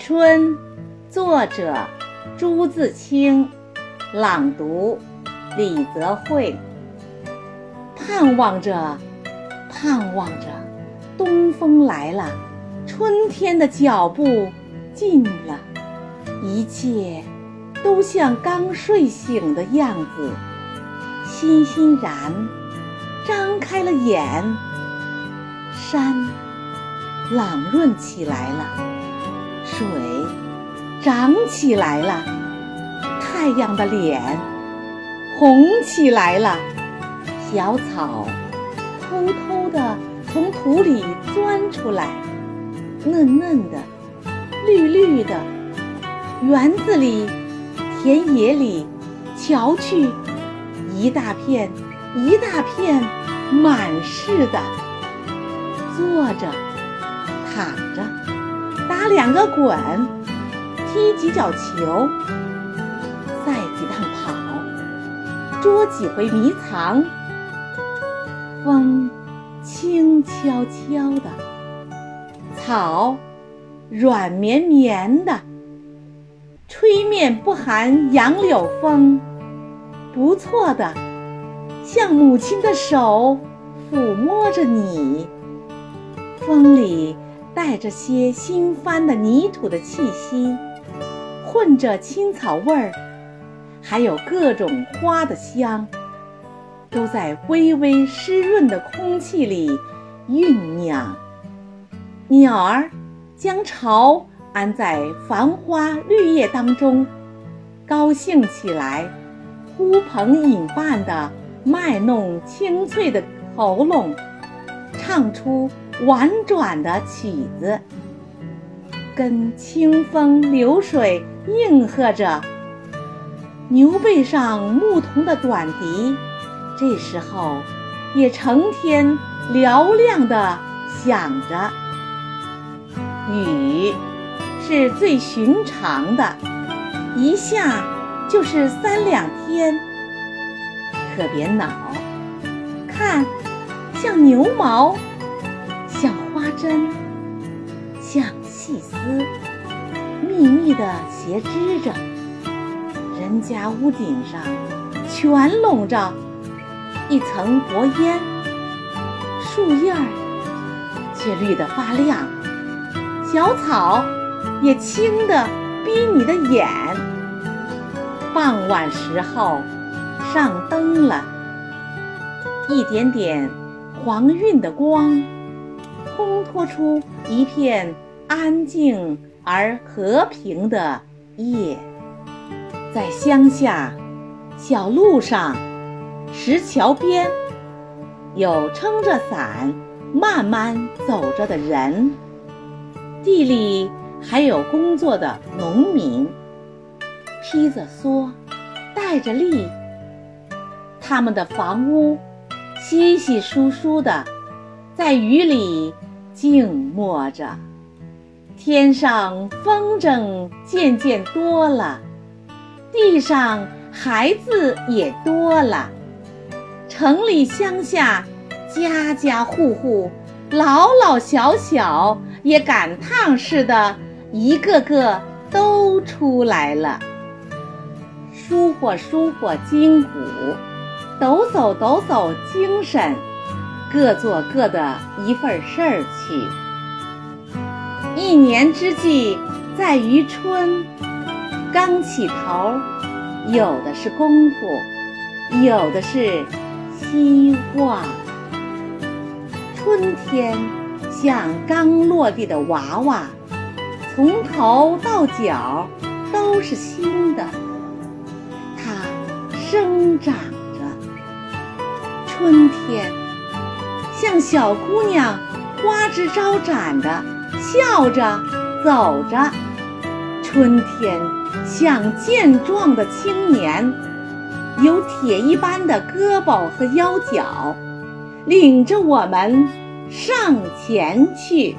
春，作者朱自清，朗读李泽慧。盼望着，盼望着，东风来了，春天的脚步近了，一切都像刚睡醒的样子，欣欣然张开了眼，山朗润起来了。水涨起来了，太阳的脸红起来了，小草偷偷地从土里钻出来，嫩嫩的，绿绿的。园子里、田野里，瞧去，一大片一大片，满是的。坐着，躺着。打两个滚，踢几脚球，赛几趟跑，捉几回迷藏。风轻悄悄的，草软绵绵的，吹面不寒杨柳风，不错的，像母亲的手抚摸着你。风里。带着些新翻的泥土的气息，混着青草味儿，还有各种花的香，都在微微湿润的空气里酝酿。鸟儿将巢安在繁花绿叶当中，高兴起来，呼朋引伴地卖弄清脆的喉咙，唱出。婉转的曲子，跟清风流水应和着。牛背上牧童的短笛，这时候也成天嘹亮地响着。雨是最寻常的，一下就是三两天。可别恼，看，像牛毛。针，像细丝，密密的斜织着。人家屋顶上全笼着一层薄烟，树叶儿却绿得发亮，小草也青得逼你的眼。傍晚时候，上灯了，一点点黄晕的光。托出一片安静而和平的夜，在乡下小路上、石桥边，有撑着伞慢慢走着的人；地里还有工作的农民，披着蓑，带着笠，他们的房屋稀稀疏疏的，在雨里。静默着，天上风筝渐渐多了，地上孩子也多了，城里乡下，家家户户，老老小小也赶趟似的，一个个都出来了，舒活舒活筋骨，抖擞抖擞精神。各做各的一份事儿去。一年之计在于春，刚起头，有的是功夫，有的是希望。春天像刚落地的娃娃，从头到脚都是新的，它生长着。春天。像小姑娘，花枝招展的笑着走着；春天像健壮的青年，有铁一般的胳膊和腰脚，领着我们上前去。